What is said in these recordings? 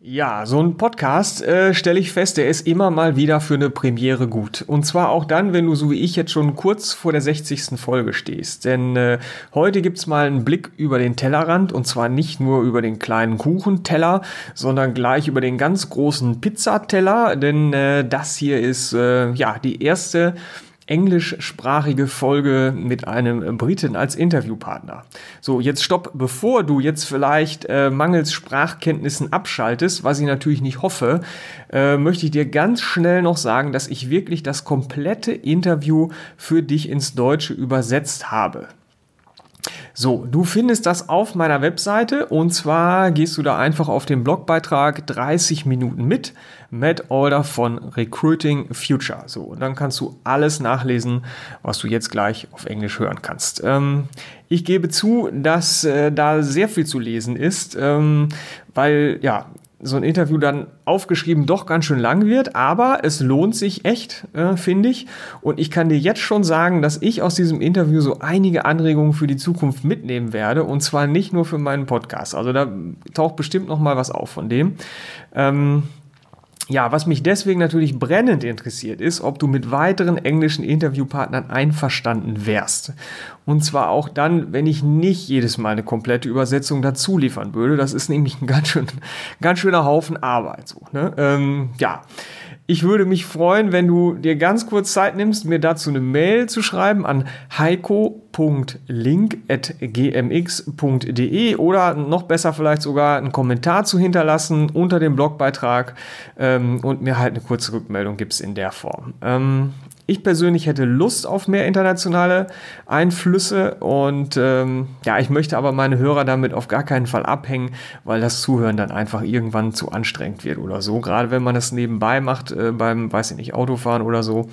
Ja, so ein Podcast äh, stelle ich fest, der ist immer mal wieder für eine Premiere gut. Und zwar auch dann, wenn du so wie ich jetzt schon kurz vor der 60. Folge stehst. Denn äh, heute gibt's mal einen Blick über den Tellerrand und zwar nicht nur über den kleinen Kuchenteller, sondern gleich über den ganz großen Pizzateller. Denn äh, das hier ist äh, ja die erste englischsprachige Folge mit einem Briten als Interviewpartner. So, jetzt stopp, bevor du jetzt vielleicht äh, mangels Sprachkenntnissen abschaltest, was ich natürlich nicht hoffe, äh, möchte ich dir ganz schnell noch sagen, dass ich wirklich das komplette Interview für dich ins Deutsche übersetzt habe. So, du findest das auf meiner Webseite und zwar gehst du da einfach auf den Blogbeitrag 30 Minuten mit Matt Alder von Recruiting Future. So, und dann kannst du alles nachlesen, was du jetzt gleich auf Englisch hören kannst. Ähm, ich gebe zu, dass äh, da sehr viel zu lesen ist, ähm, weil ja, so ein Interview dann aufgeschrieben doch ganz schön lang wird, aber es lohnt sich echt, äh, finde ich. Und ich kann dir jetzt schon sagen, dass ich aus diesem Interview so einige Anregungen für die Zukunft mitnehmen werde und zwar nicht nur für meinen Podcast. Also da taucht bestimmt noch mal was auf von dem. Ähm, ja, was mich deswegen natürlich brennend interessiert ist, ob du mit weiteren englischen Interviewpartnern einverstanden wärst. Und zwar auch dann, wenn ich nicht jedes Mal eine komplette Übersetzung dazu liefern würde. Das ist nämlich ein ganz, schön, ganz schöner Haufen Arbeit. So, ne? ähm, ja, ich würde mich freuen, wenn du dir ganz kurz Zeit nimmst, mir dazu eine Mail zu schreiben an heiko.link.gmx.de oder noch besser vielleicht sogar einen Kommentar zu hinterlassen unter dem Blogbeitrag ähm, und mir halt eine kurze Rückmeldung gibst in der Form. Ähm, ich persönlich hätte Lust auf mehr internationale Einflüsse und ähm, ja, ich möchte aber meine Hörer damit auf gar keinen Fall abhängen, weil das Zuhören dann einfach irgendwann zu anstrengend wird oder so. Gerade wenn man das nebenbei macht äh, beim, weiß ich nicht, Autofahren oder so,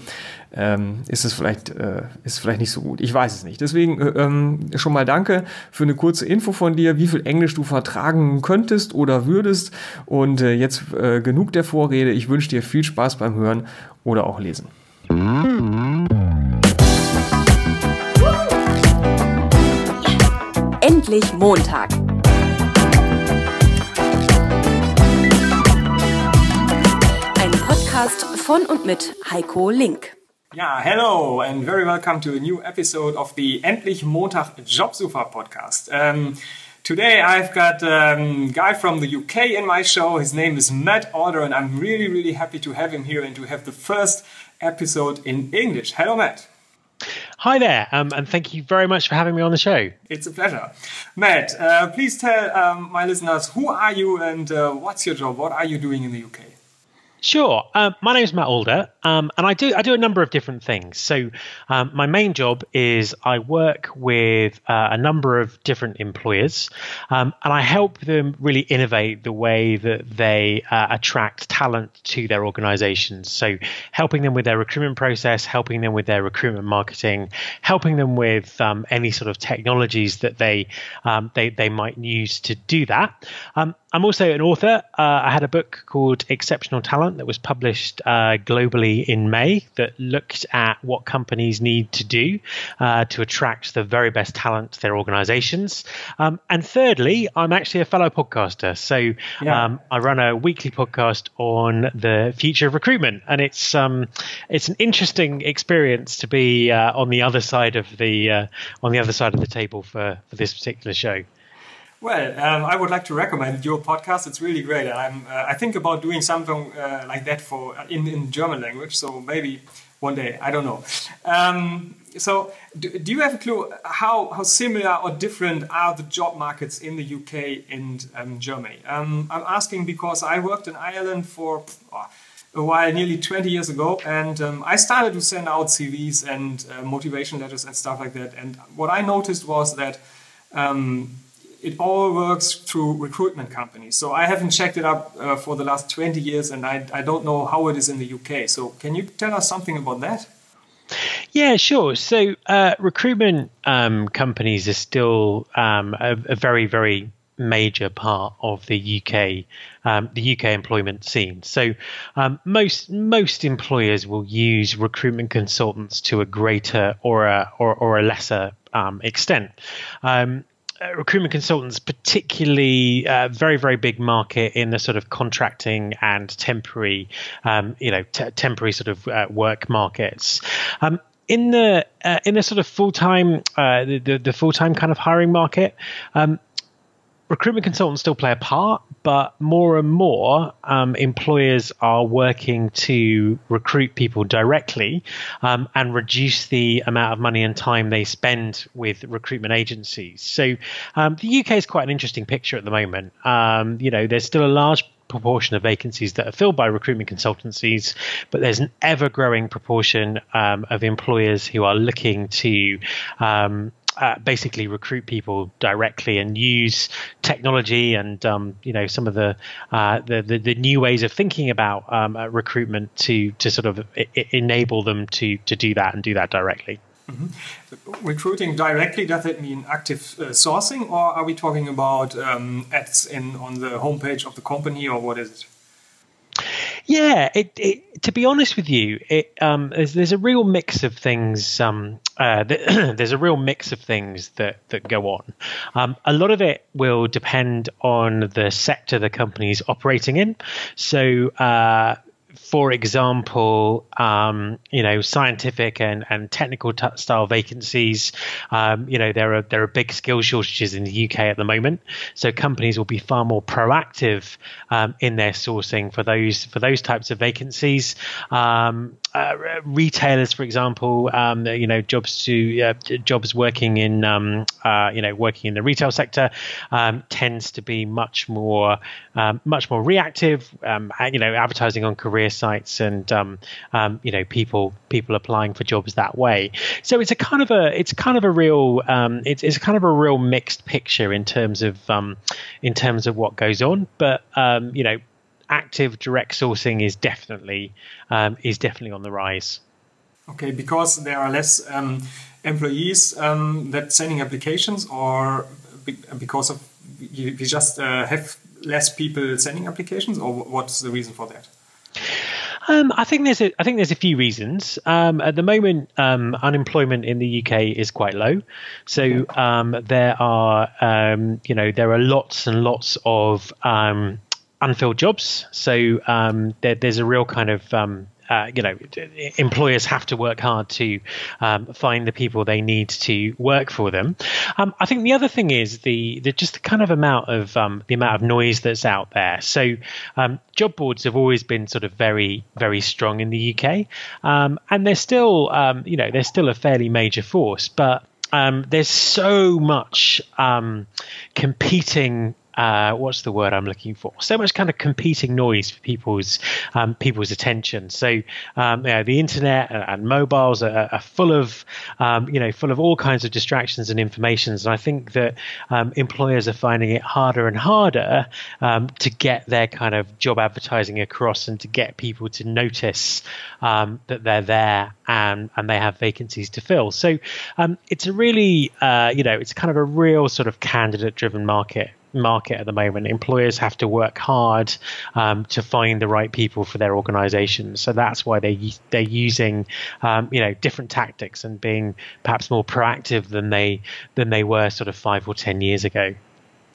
ähm, ist es vielleicht, äh, ist vielleicht nicht so gut. Ich weiß es nicht. Deswegen äh, ähm, schon mal danke für eine kurze Info von dir, wie viel Englisch du vertragen könntest oder würdest. Und äh, jetzt äh, genug der Vorrede. Ich wünsche dir viel Spaß beim Hören oder auch Lesen. Endlich Montag. Ein Podcast von und mit Heiko Link. Ja, hello and very welcome to a new episode of the Endlich Montag Jobsucher podcast. Um, today I've got a um, guy from the UK in my show. His name is Matt Alder, and I'm really, really happy to have him here and to have the first episode in English. Hello, Matt. Hi there, um, and thank you very much for having me on the show. It's a pleasure. Matt, uh, please tell um, my listeners who are you and uh, what's your job? What are you doing in the UK? Sure. Um, my name is Matt Alder, um, and I do I do a number of different things. So, um, my main job is I work with uh, a number of different employers, um, and I help them really innovate the way that they uh, attract talent to their organizations. So, helping them with their recruitment process, helping them with their recruitment marketing, helping them with um, any sort of technologies that they um, they they might use to do that. I'm also an author. Uh, I had a book called Exceptional Talent that was published uh, globally in May that looked at what companies need to do uh, to attract the very best talent to their organizations. Um, and thirdly, I'm actually a fellow podcaster. So yeah. um, I run a weekly podcast on the future of recruitment. And it's um, it's an interesting experience to be uh, on the other side of the uh, on the other side of the table for, for this particular show. Well, um, I would like to recommend your podcast. It's really great. I'm, uh, I think about doing something uh, like that for in, in German language. So maybe one day. I don't know. Um, so, do, do, you have a clue how, how similar or different are the job markets in the UK and um, Germany? Um, I'm asking because I worked in Ireland for oh, a while, nearly 20 years ago, and um, I started to send out CVs and uh, motivation letters and stuff like that. And what I noticed was that um, it all works through recruitment companies. So I haven't checked it up uh, for the last 20 years and I, I don't know how it is in the UK. So can you tell us something about that? Yeah, sure. So uh, recruitment um, companies are still um, a, a, very, very major part of the UK, um, the UK employment scene. So um, most most employers will use recruitment consultants to a greater or a or, or a lesser um, extent. Uh, recruitment consultants, particularly uh, very very big market in the sort of contracting and temporary, um, you know, t- temporary sort of uh, work markets. Um, in the uh, in the sort of full time uh, the, the, the full time kind of hiring market, um, recruitment consultants still play a part, but more and more um, employers are working to recruit people directly um, and reduce the amount of money and time they spend with recruitment agencies. So um, the UK is quite an interesting picture at the moment. Um, you know, there's still a large proportion of vacancies that are filled by recruitment consultancies, but there's an ever growing proportion um, of employers who are looking to um, uh, basically recruit people directly and use technology and um, you know some of the, uh, the, the, the new ways of thinking about um, uh, recruitment to to sort of I- enable them to to do that and do that directly. Mm-hmm. Recruiting directly does it mean active uh, sourcing, or are we talking about um, ads in on the homepage of the company, or what is it? Yeah, it, it, to be honest with you, it, um, there's, there's, a real mix of things. Um, uh, there's a real mix of things that that go on. Um, a lot of it will depend on the sector the company's operating in. So, uh, for example, um, you know, scientific and, and technical t- style vacancies, um, you know, there are there are big skill shortages in the UK at the moment. So companies will be far more proactive um, in their sourcing for those for those types of vacancies. Um, uh, retailers, for example, um, you know, jobs to uh, jobs working in um, uh, you know working in the retail sector tends to be much more much more reactive. you know, advertising on career sites and um, um, you know people people applying for jobs that way. So it's a kind of a it's kind of a real um, it's it's kind of a real mixed picture in terms of um, in terms of what goes on. But um, you know, active direct sourcing is definitely um, is definitely on the rise. Okay, because there are less employees that sending applications, or because of you, you just uh, have less people sending applications, or what's the reason for that? Um, I think there's a, I think there's a few reasons. Um, at the moment, um, unemployment in the UK is quite low, so um, there are um, you know there are lots and lots of um, unfilled jobs. So there, there's a real kind of uh, you know, employers have to work hard to um, find the people they need to work for them. Um, I think the other thing is the, the just the kind of amount of um, the amount of noise that's out there. So um, job boards have always been sort of very very strong in the UK, um, and they're still um, you know they're still a fairly major force, but there's so much competing uh, what's the word I'm looking for? So much kind of competing noise for people's um, people's attention. So um, the internet and, and mobiles are, are, full of um, you know full of all kinds of distractions and informations. And I think that um, employers are finding it harder and harder um, to get their kind of job advertising across and to get people to notice um, that they're there and and they have vacancies to fill. So it's a really uh, you know it's kind of a real sort of candidate driven market market at the moment. Employers have to work hard um, to find the right people for their organizations. So that's why they they're using um, you know different tactics and being perhaps more proactive than they than they were sort of five or ten years ago.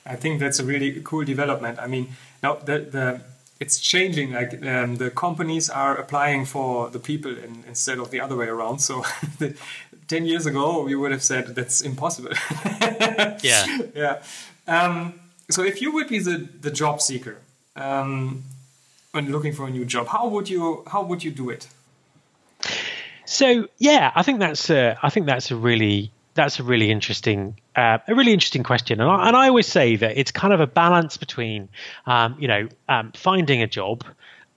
I think that's a really cool development. I mean, now the the it's changing. Like um, the companies are applying for the people in, instead of the other way around. So, the, ten years ago, we would have said that's impossible. yeah, yeah. Um, so if you would be the, the job seeker um, when looking for a new job, how would you how would you do it? So yeah, I think that's a, I think that's a really that's a really interesting uh, a really interesting question, and I, and I always say that it's kind of a balance between um, you know um, finding a job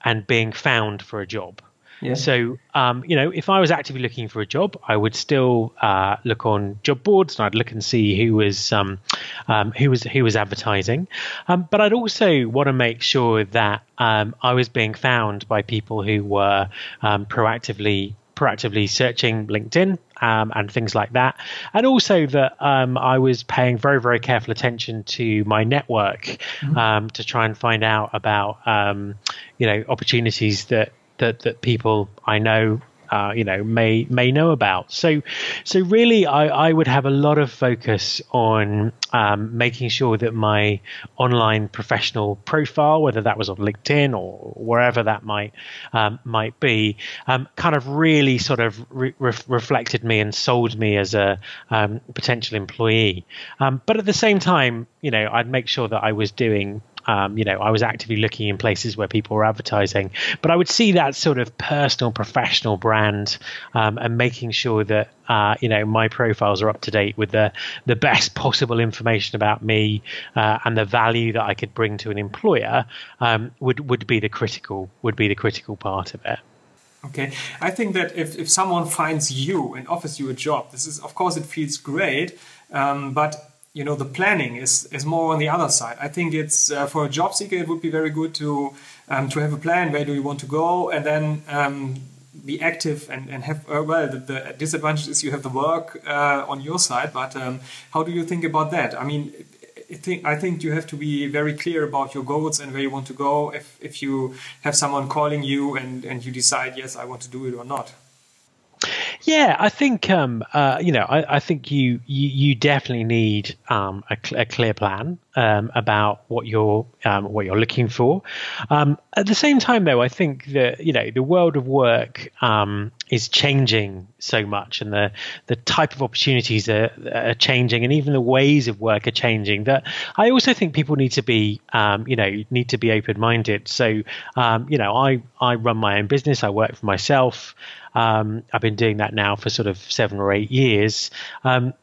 and being found for a job. Yeah. So, um, you know, if I was actively looking for a job, I would still uh, look on job boards and I'd look and see who was um, um, who was who was advertising. Um, but I'd also want to make sure that um, I was being found by people who were um, proactively proactively searching LinkedIn um, and things like that, and also that um, I was paying very very careful attention to my network mm-hmm. um, to try and find out about you know opportunities that that that people I know uh, you know may may know about. So so really, I, I would have a lot of focus on um, making sure that my online professional profile, whether that was on LinkedIn or wherever that might um, might be, um, kind of really sort of re- reflected me and sold me as a um, potential employee. Um, but at the same time, you know, I'd make sure that I was doing um, you know, I was actively looking in places where people were advertising, but I would see that sort of personal, professional brand um, and making sure that uh, you know my profiles are up to date with the the best possible information about me uh, and the value that I could bring to an employer um, would would be the critical would be the critical part of it. Okay, I think that if, if someone finds you and offers you a job, this is of course it feels great, um, but you know the planning is is more on the other side. I think it's uh, for a job seeker it would be very good to um, to have a plan. Where do you want to go, and then um, be active and and have uh, well. The, the, disadvantage is you have the work uh, on your side, but um, how do you think about that? I mean. I think I think you have to be very clear about your goals and where you want to go. If if you have someone calling you and and you decide yes I want to do it or not. Yeah, I think um, uh, you know, I, I think you, you, you definitely need um, a, cl- a, clear plan um, about what you're um, what you're looking for. Um, at the same time, though, I think that you know the world of work um, is changing so much, and the the type of opportunities are, are, changing, and even the ways of work are changing. That I also think people need to be you know need to be open minded. So you know, I I run my own business. I work for myself. Um, I've been doing that now for sort of seven or eight years. Um,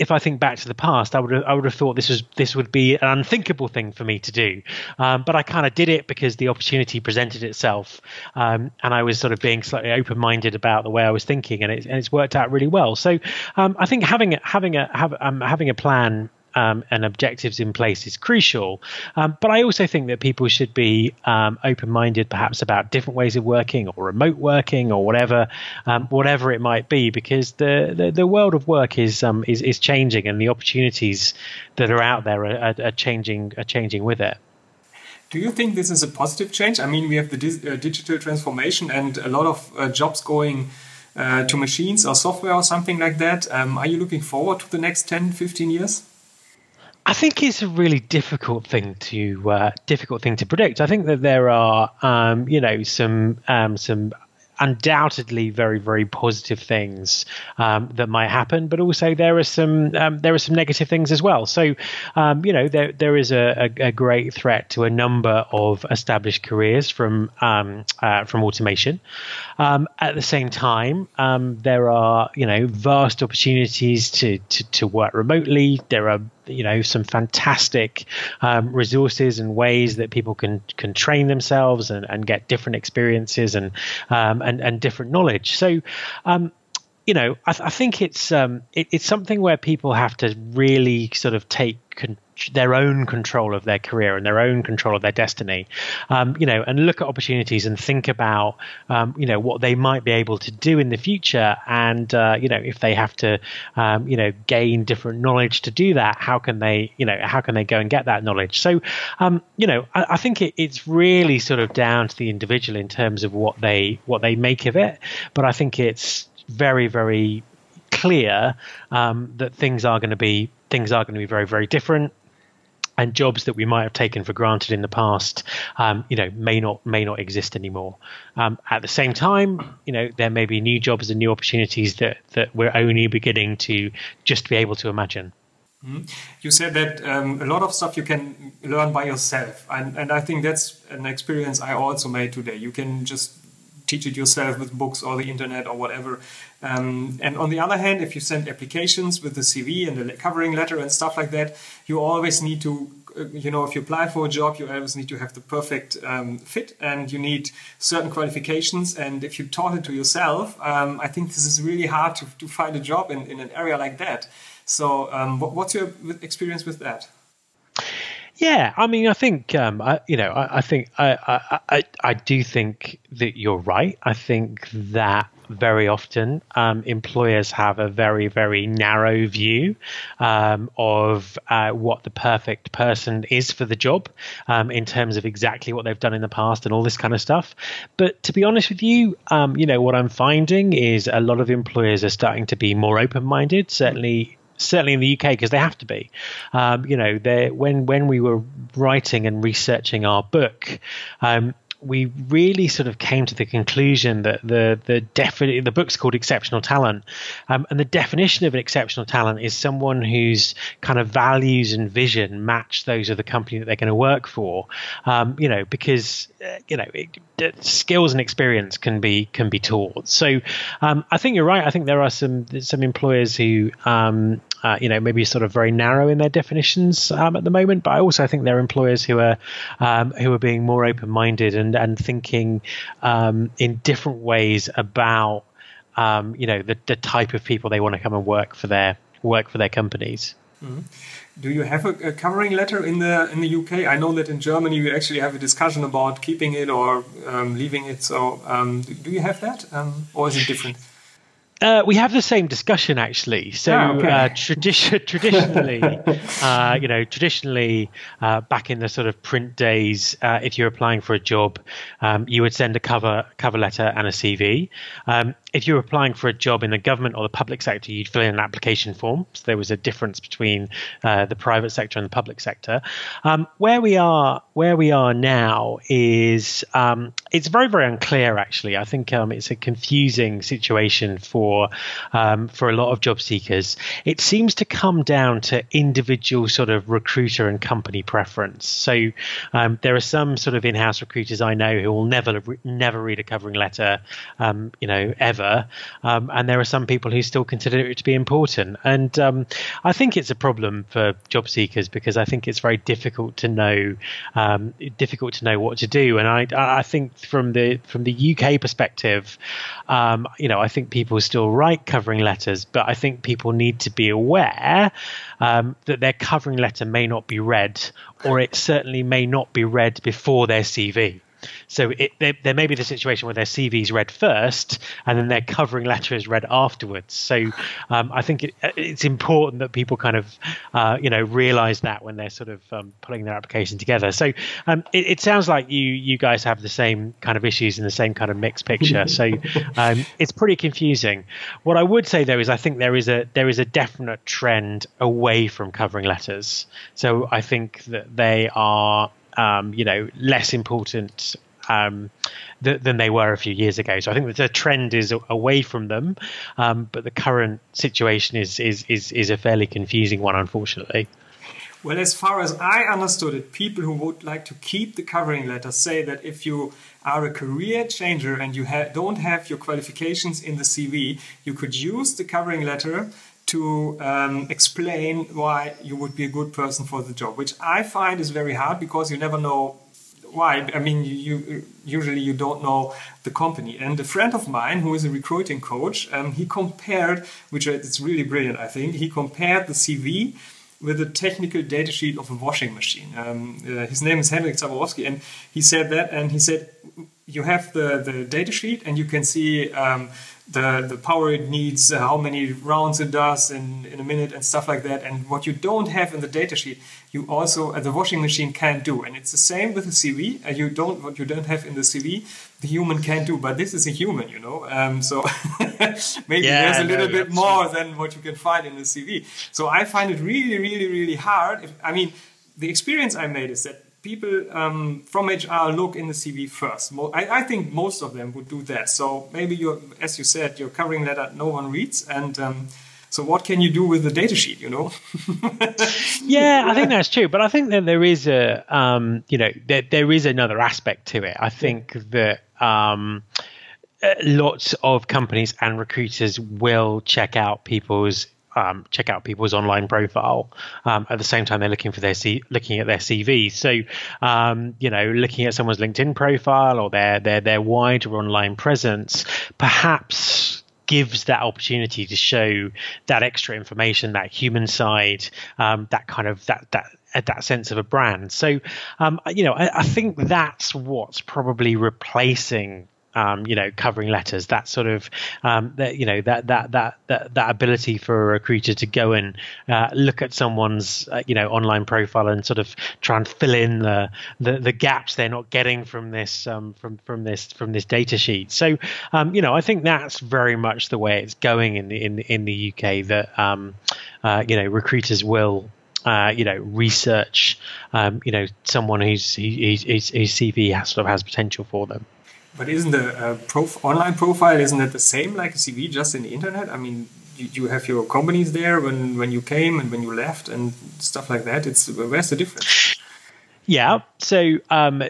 if I think back to the past, I would have, I would have thought this was this would be an unthinkable thing for me to do, um, but I kind of did it because the opportunity presented itself, um, and I was sort of being slightly open minded about the way I was thinking, and, it, and it's worked out really well. So um, I think having having a have, um, having a plan um, and objectives in place is crucial. Um, but I also think that people should be um, open-minded, perhaps about different ways of working or remote working or whatever, um, whatever it might be, because the, the, the world of work is, um, is is changing, and the opportunities that are out there are, are, changing are changing with it. Do you think this is a positive change? I mean, we have the uh, digital transformation and a lot of uh, jobs going. Uh, to machines or software or something like that. Um, are you looking forward to the next 10, 15 years? I think it's a really difficult thing to uh, difficult thing to predict. I think that there are, um, you know, some um, some undoubtedly very very positive things um, that might happen, but also there are some um, there are some negative things as well. So um, you know there there is a, a, a, great threat to a number of established careers from um, uh, from automation. Um, at the same time, um, there are you know vast opportunities to, to to work remotely. There are you know some fantastic um, resources and ways that people can can train themselves and, and get different experiences and um, and and different knowledge. So. Um, you know, I, th- I think it's um, it, it's something where people have to really sort of take con- their own control of their career and their own control of their destiny, um, you know, and look at opportunities and think about, um, you know, what they might be able to do in the future, and uh, you know, if they have to, um, you know, gain different knowledge to do that, how can they, you know, how can they go and get that knowledge? So, um, you know, I, I think it, it's really sort of down to the individual in terms of what they what they make of it, but I think it's very very clear um, that things are going to be things are going to be very very different and jobs that we might have taken for granted in the past, um, you know, may not may not exist anymore. Um, at the same time, you know, there may be new jobs and new opportunities that that we're only beginning to just be able to imagine. Mm-hmm. You said that um, a lot of stuff you can learn by yourself, and, and I think that's an experience I also made today. You can just teach it yourself with books or the internet or whatever. Um, and on the other hand, if you send applications with the CV and the covering letter and stuff like that, you always need to uh, you know, if you apply for a job, you always need to have the perfect um, fit and you need certain qualifications. And if you taught it to yourself, um, I think this is really hard to, to find a job in, in an area like that. So, um, what, what's your experience with that? Yeah, I mean, I think um, I, you know, I, I think I, I, I, do think that you're right. I think that very often um, employers have a very, very narrow view um, of uh, what the perfect person is for the job um, in terms of exactly what they've done in the past and all this kind of stuff. But to be honest with you, um, you know, what I'm finding is a lot of employers are starting to be more open minded, certainly certainly in the UK because they have to be. Um, you know, when when we were writing and researching our book, um, we really sort of came to the conclusion that the the defi- the book's called Exceptional Talent, um, and the definition of an exceptional talent is someone whose kind of values and vision match those of the company that they're going to work for. Um, you know, because uh, you know it, skills and experience can be can be taught. So um, I think you're right. I think there are some some employers who um, uh, you know, maybe sort of very narrow in their definitions um, at the moment. But I also think there are employers who are um, who are being more open minded and and thinking um, in different ways about um, you know the the type of people they want to come and work for their work for their companies. Mm-hmm. Do you have a, a, covering letter in the in the UK? I know that in Germany you actually have a discussion about keeping it or um, leaving it. So um, do you have that, or is it different? Uh, we have the same discussion actually. So oh, okay. uh, tradi- traditionally, uh, you know, traditionally uh, back in the sort of print days, uh, if you're applying for a job, um, you would send a cover cover letter and a CV. Um, if you're applying for a job in the government or the public sector, you'd fill in an application form. So there was a difference between uh, the private sector and the public sector. Um, where we are, where we are now, is um, it's very, very unclear. Actually, I think um, it's a confusing situation for um, for a lot of job seekers. It seems to come down to individual sort of recruiter and company preference. So um, there are some sort of in-house recruiters I know who will never never read a covering letter, um, you know, ever um, and there are some people who still consider it to be important. And um, I think it's a problem for job seekers because I think it's very difficult to know um, difficult to know what to do. And I I think from the from the UK perspective, you know, I think people still write covering letters, but I think people need to be aware um, that their covering letter may not be read, or it certainly may not be read before their CV. So it, there, there, may be the situation where their CV is read first and then their covering letter is read afterwards. So um, I think it, it's important that people kind of, uh, you know, realize that when they're sort of um, putting their application together. So um, it, it, sounds like you you guys have the same kind of issues and the same kind of mixed picture. So um, it's pretty confusing. What I would say though is I think there is a there is a definite trend away from covering letters. So I think that they are um, you know, less important um, th- than they were a few years ago. So I think that the trend is away from them, um, but the current situation is, is is is a fairly confusing one, unfortunately. Well, as far as I understood it, people who would like to keep the covering letter say that if you are a career changer and you ha- don't have your qualifications in the CV, you could use the covering letter to um, explain why you would be a good person for the job, which I find is very hard because you never know why. I mean, you, you usually you don't know the company. And a friend of mine who is a recruiting coach, um, he compared, which is really brilliant, I think. He compared the CV with the technical data sheet of a washing machine. Um, uh, his name is Henrik Zaborowski, and he said that, and he said you have the, the data sheet and you can see um, the, the power it needs, uh, how many rounds it does in, in a minute, and stuff like that. And what you don't have in the datasheet, you also uh, the washing machine can't do. And it's the same with the CV. Uh, you don't what you don't have in the CV, the human can't do. But this is a human, you know. Um, so maybe yeah, there's a little no, bit more than what you can find in the CV. So I find it really, really, really hard. If, I mean, the experience I made is that people um, from HR look in the CV first. I, I, think most of them would do that. So maybe you, as you said, your covering letter no one reads, and um, so what can you do with the data sheet? You know? yeah, I think that's true. But I think that there is a, um, you know, there, there is another aspect to it. I think that. Um, uh, lots of companies and recruiters will check out people's um, check out people's online profile. Um, at the same time, they're looking for their C- looking at their CV. So, um, you know, looking at someone's LinkedIn profile or their their their wider online presence, perhaps gives that opportunity to show that extra information, that human side, um, that kind of that that that sense of a brand. So, um, you know, I, I think that's what's probably replacing um, you know, covering letters, that sort of, um, that, you know, that, that, that, that, that ability for a recruiter to go and uh, look at someone's, uh, you know, online profile and sort of try and fill in the, the, the gaps they're not getting from this, um, from, from this, from this data sheet. So, um, you know, I think that's very much the way it's going in the, in, in the UK that, um, uh, you know, recruiters will, uh, you know, research, um, you know, someone whose, whose, CV has, sort of has potential for them. But isn't the uh, prof online profile isn't it the same like a CV just in the internet? I mean, you, you have your companies there when when you came and when you left and stuff like that. It's where's the difference? Yeah, so um,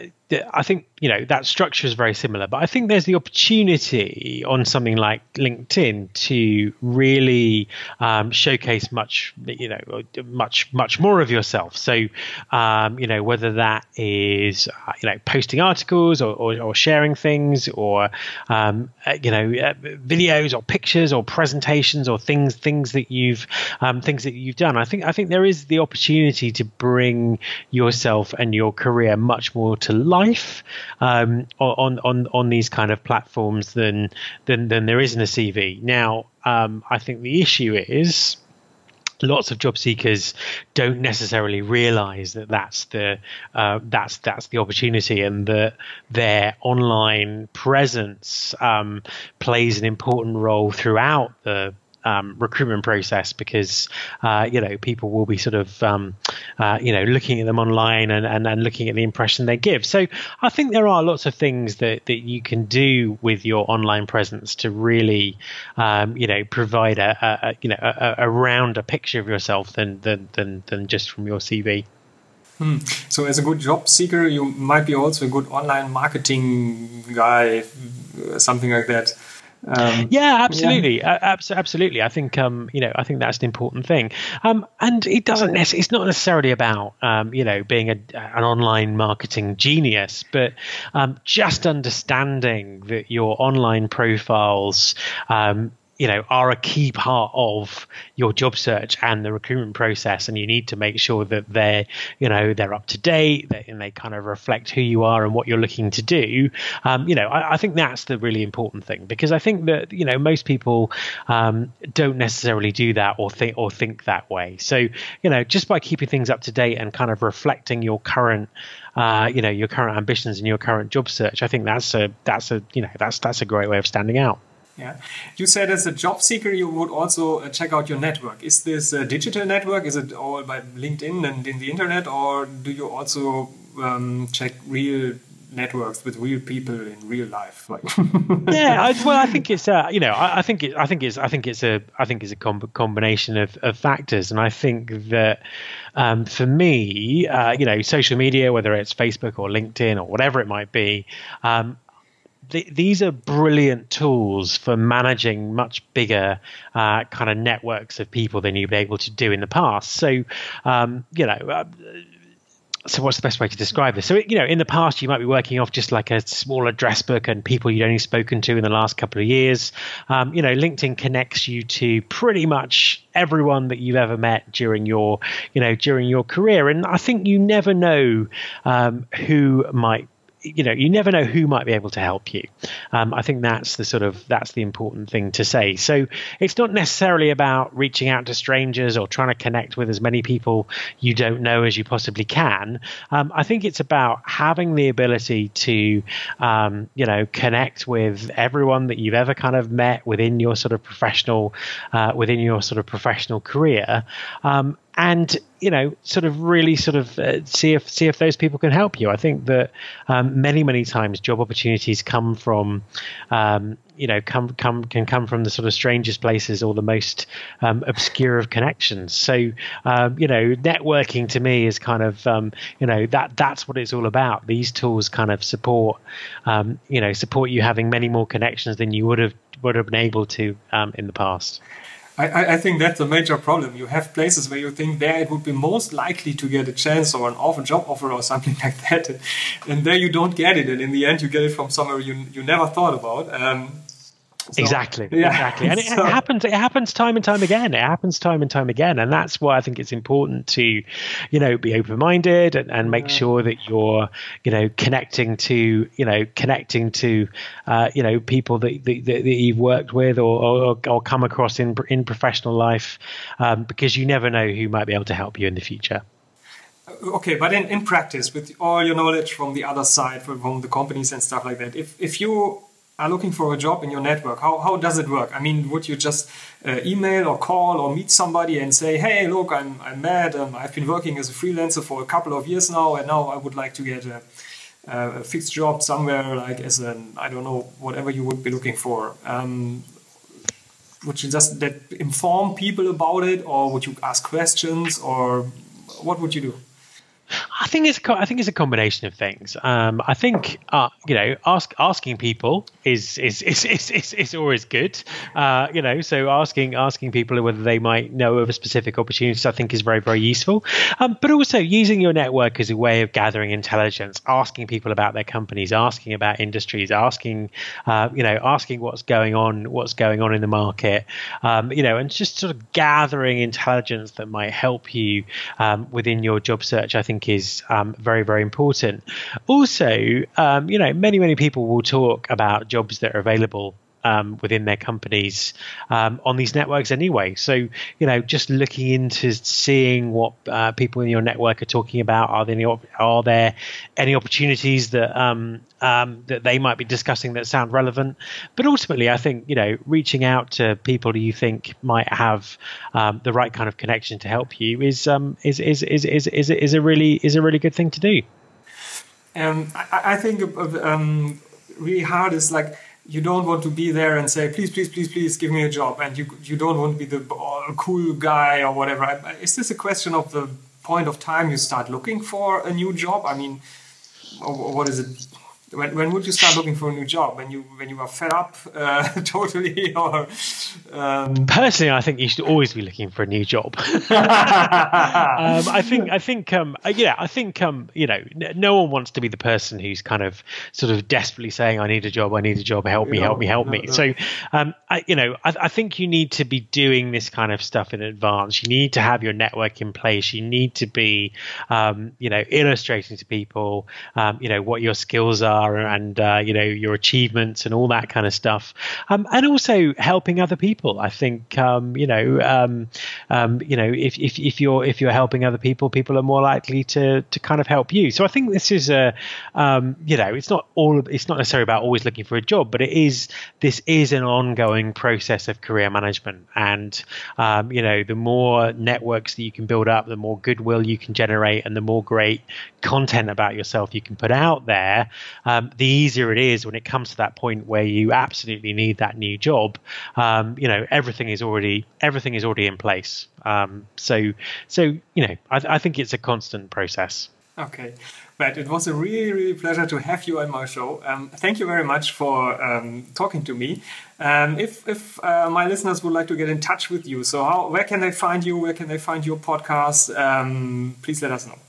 I think you know that structure is very similar, but I think there's the opportunity on something like LinkedIn to really um, showcase much, you know, much much more of yourself. So, um, you know, whether that is uh, you know posting articles or, or, or sharing things, or um, uh, you know, uh, videos or pictures or presentations or things things that you've um, things that you've done. I think I think there is the opportunity to bring yourself and your career much more to life um, on on on these kind of platforms than than than there is in a CV. Now, um, I think the issue is lots of job seekers don't necessarily realize that that's the uh, that's that's the opportunity and that their online presence um, plays an important role throughout the um, recruitment process because uh, you know people will be sort of um, uh, you know looking at them online and, and, and looking at the impression they give. So I think there are lots of things that, that you can do with your online presence to really um, you know provide a, a you know a, a, rounder picture of yourself than than than, than just from your CV. Hmm. So, as a good job seeker, you might be also a good online marketing guy, something like that. Um, yeah, absolutely, yeah. Uh, absolutely. I think um, you know, I think that's an important thing. Um, and it doesn't. Nec- it's not necessarily about um, you know being a, an online marketing genius, but um, just understanding that your online profiles um, you know are a key part of your job search and the recruitment process and you need to make sure that they're you know they're up to date and they kind of reflect who you are and what you're looking to do. Um, you know I, I, think that's the really important thing because I think that you know most people um, don't necessarily do that or think or think that way. So you know just by keeping things up to date and kind of reflecting your current uh, you know your current ambitions and your current job search I think that's a that's a you know that's that's a great way of standing out yeah, you said as a job seeker, you would also uh, check out your network. Is this a digital network? Is it all by LinkedIn and in the internet, or do you also um, check real networks with real people in real life? Like, yeah, I, well, I think it's uh, you know, I, I, think it, I think it's, I think it's a, I think it's a com combination of, of factors, and I think that um, for me, uh, you know, social media, whether it's Facebook or LinkedIn or whatever it might be, um, these are brilliant tools for managing much bigger uh, kind of networks of people than you've been able to do in the past. So, um, you know. Uh, so what's the best way to describe this? So you know, in the past, you might be working off just like a small address book and people you'd only spoken to in the last couple of years. Um, you know, LinkedIn connects you to pretty much everyone that you've ever met during your, you know, during your career, and I think you never know um, who might you know you never know who might be able to help you. Um, i think that's the sort of that's the important thing to say. So it's not necessarily about reaching out to strangers or trying to connect with as many people you don't know as you possibly can. Um, i think it's about having the ability to um, you know connect with everyone that you've ever kind of met within your sort of professional uh, within your sort of professional career. Um, and you know sort of really sort of uh, see if see if those people can help you. I think that um, many many times job opportunities come from um, you know come come can come from the sort of strangest places or the most um, obscure of connections. So um, you know networking to me is kind of um, you know that that's what it's all about. These tools kind of support um, you know support you having many more connections than you would have would have been able to in the past I, I, think that's a major problem. You have places where you think there it would be most likely to get a chance or an offer, job offer or something like that, and, and, there you don't get it, and in the end you get it from somewhere you you never thought about. Um, So, exactly, yeah. exactly, and it, so, it, happens. It happens time and time again. It happens time and time again, and that's why I think it's important to, you know, be open-minded and, and make yeah. sure that you're, you know, connecting to, you know, connecting to, uh, you know, people that, that, that you've worked with or, or, or, come across in in professional life, um, because you never know who might be able to help you in the future okay but in, in practice with all your knowledge from the other side from the companies and stuff like that if, if you are looking for a job in your network, how, how does it work? I mean, would you just uh, email or call or meet somebody and say, hey, look, I'm, I'm Matt, um, I've been working as a freelancer for a couple of years now, and now I would like to get a, a fixed job somewhere, like as an, I don't know, whatever you would be looking for. Um, would you just that inform people about it, or would you ask questions, or what would you do? I think it's I think it's a combination of things. Um, I think uh, you know ask asking people is is is is, is, is always good. Uh, you know, so asking asking people whether they might know of a specific opportunity, I think is very very useful. Um, but also using your network as a way of gathering intelligence, asking people about their companies, asking about industries, asking uh, you know asking what's going on, what's going on in the market. Um, you know, and just sort of gathering intelligence that might help you um, within your job search. I think is um, very, very important. Also, um, you know, many, many people will talk about jobs that are available um, within their companies um, on these networks anyway. So, you know, just looking into seeing what uh, people in your network are talking about. Are there any, are there any opportunities that um, um, that they might be discussing that sound relevant? But ultimately, I think you know, reaching out to people you think might have um, the right kind of connection to help you is um, is, is, is, is, is, is a really is a really good thing to do. Um, I, I think um, really hard is like you don't want to be there and say, please, please, please, please give me a job. And you, you don't want to be the cool guy or whatever. Is this a question of the point of time you start looking for a new job? I mean, what is it? When, when would you start looking for a new job? When you when you are fed up uh, totally, or um... personally, I think you should always be looking for a new job. um, I think I think um, uh, yeah, I think um, you know, no one wants to be the person who's kind of sort of desperately saying, "I need a job, I need a job, help me, help me, help me." So, um, I, you know, I, I think you need to be doing this kind of stuff in advance. You need to have your network in place. You need to be, um, you know, illustrating to people, um, you know, what your skills are are and uh, you know your achievements and all that kind of stuff, um, and also helping other people. I think um, you know um, um, you know if, if, if you're if you're helping other people, people are more likely to to kind of help you. So I think this is a um, you know it's not all it's not necessarily about always looking for a job, but it is this is an ongoing process of career management, and you know the more networks that you can build up, the more goodwill you can generate, and the more great content about yourself you can put out there, the easier it is when it comes to that point where you absolutely need that new job. Um, you know, everything is already everything is already in place. Um, so, so you know, I, I think it's a constant process. Okay, but it was a really, really pleasure to have you on my show. Um, thank you very much for um, talking to me. Um, if if uh, my listeners would like to get in touch with you, so how, where can they find you? Where can they find your podcast? Um, please let us know.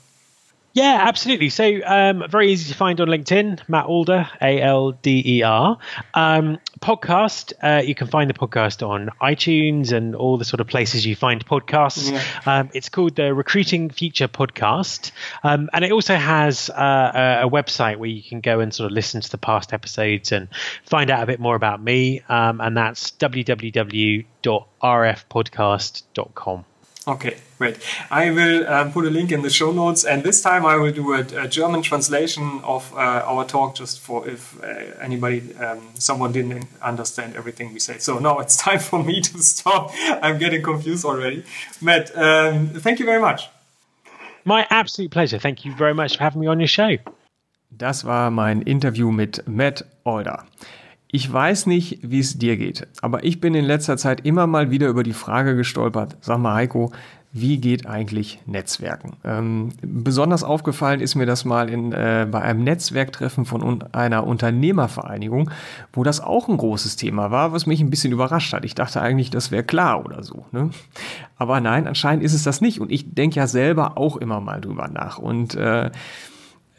Yeah, absolutely. So um, very easy to find on LinkedIn, Matt Alder, A L D E R. Um, podcast, uh, you can find the podcast on iTunes and all the sort of places you find podcasts. Yeah. Um, it's called the Recruiting Future Podcast. Um, and it also has uh, a, website where you can go and sort of listen to the past episodes and find out a bit more about me. Um, and that's www.rfpodcast.com. Okay, great. I will um, put a link in the show notes, and this time I will do a, a German translation of uh, our talk, just for if uh, anybody, um, someone didn't understand everything we said. So now it's time for me to stop. I'm getting confused already. Matt, um, thank you very much. My absolute pleasure. Thank you very much for having me on your show. Das war mein Interview mit Matt Alder. Ich weiß nicht, wie es dir geht, aber ich bin in letzter Zeit immer mal wieder über die Frage gestolpert. Sag mal, Heiko, wie geht eigentlich Netzwerken? Ähm, besonders aufgefallen ist mir das mal in, äh, bei einem Netzwerktreffen von un einer Unternehmervereinigung, wo das auch ein großes Thema war, was mich ein bisschen überrascht hat. Ich dachte eigentlich, das wäre klar oder so. Ne? Aber nein, anscheinend ist es das nicht. Und ich denke ja selber auch immer mal drüber nach. Und äh,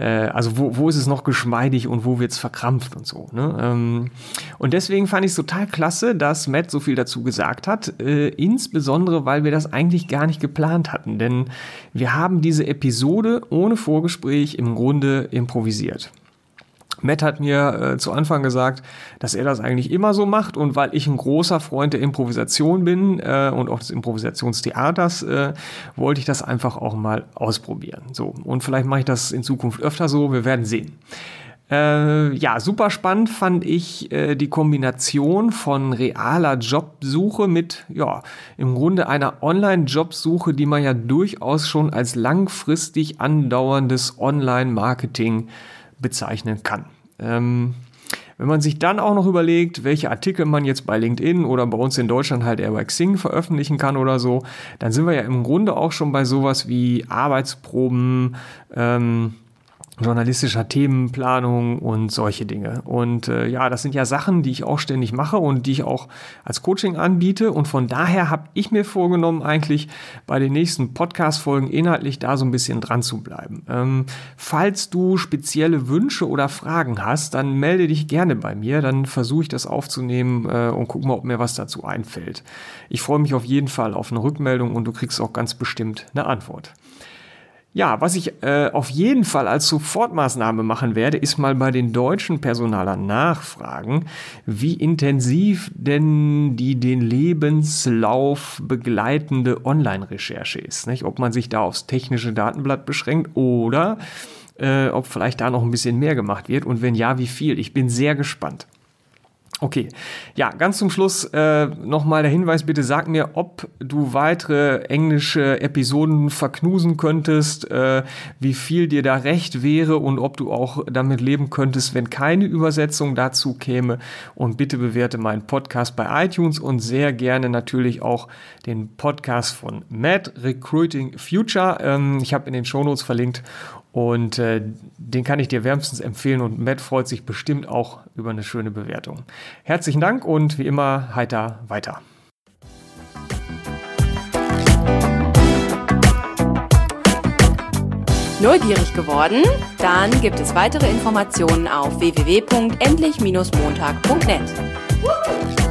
also wo, wo ist es noch geschmeidig und wo wird es verkrampft und so. Ne? Ähm, und deswegen fand ich es total klasse, dass Matt so viel dazu gesagt hat, äh, insbesondere weil wir das eigentlich gar nicht geplant hatten, denn wir haben diese Episode ohne Vorgespräch im Grunde improvisiert. Matt hat mir äh, zu Anfang gesagt, dass er das eigentlich immer so macht und weil ich ein großer Freund der Improvisation bin äh, und auch des Improvisationstheaters, äh, wollte ich das einfach auch mal ausprobieren. So und vielleicht mache ich das in Zukunft öfter so. Wir werden sehen. Äh, ja, super spannend fand ich äh, die Kombination von realer Jobsuche mit, ja, im Grunde einer Online-Jobsuche, die man ja durchaus schon als langfristig andauerndes Online-Marketing bezeichnen kann. Ähm, wenn man sich dann auch noch überlegt, welche Artikel man jetzt bei LinkedIn oder bei uns in Deutschland halt eher bei Xing veröffentlichen kann oder so, dann sind wir ja im Grunde auch schon bei sowas wie Arbeitsproben, ähm, journalistischer Themenplanung und solche Dinge. Und äh, ja, das sind ja Sachen, die ich auch ständig mache und die ich auch als Coaching anbiete. Und von daher habe ich mir vorgenommen, eigentlich bei den nächsten Podcast-Folgen inhaltlich da so ein bisschen dran zu bleiben. Ähm, falls du spezielle Wünsche oder Fragen hast, dann melde dich gerne bei mir. Dann versuche ich das aufzunehmen äh, und guck mal, ob mir was dazu einfällt. Ich freue mich auf jeden Fall auf eine Rückmeldung und du kriegst auch ganz bestimmt eine Antwort. Ja, was ich äh, auf jeden Fall als Sofortmaßnahme machen werde, ist mal bei den deutschen Personalern nachfragen, wie intensiv denn die den Lebenslauf begleitende Online-Recherche ist. Nicht? Ob man sich da aufs technische Datenblatt beschränkt oder äh, ob vielleicht da noch ein bisschen mehr gemacht wird und wenn ja, wie viel. Ich bin sehr gespannt. Okay, ja, ganz zum Schluss äh, nochmal der Hinweis, bitte sag mir, ob du weitere englische Episoden verknusen könntest, äh, wie viel dir da recht wäre und ob du auch damit leben könntest, wenn keine Übersetzung dazu käme. Und bitte bewerte meinen Podcast bei iTunes und sehr gerne natürlich auch den Podcast von Matt Recruiting Future. Ähm, ich habe in den Shownotes verlinkt und äh, den kann ich dir wärmstens empfehlen und Matt freut sich bestimmt auch über eine schöne Bewertung. Herzlichen Dank und wie immer heiter weiter. Neugierig geworden? Dann gibt es weitere Informationen auf www.endlich-montag.net.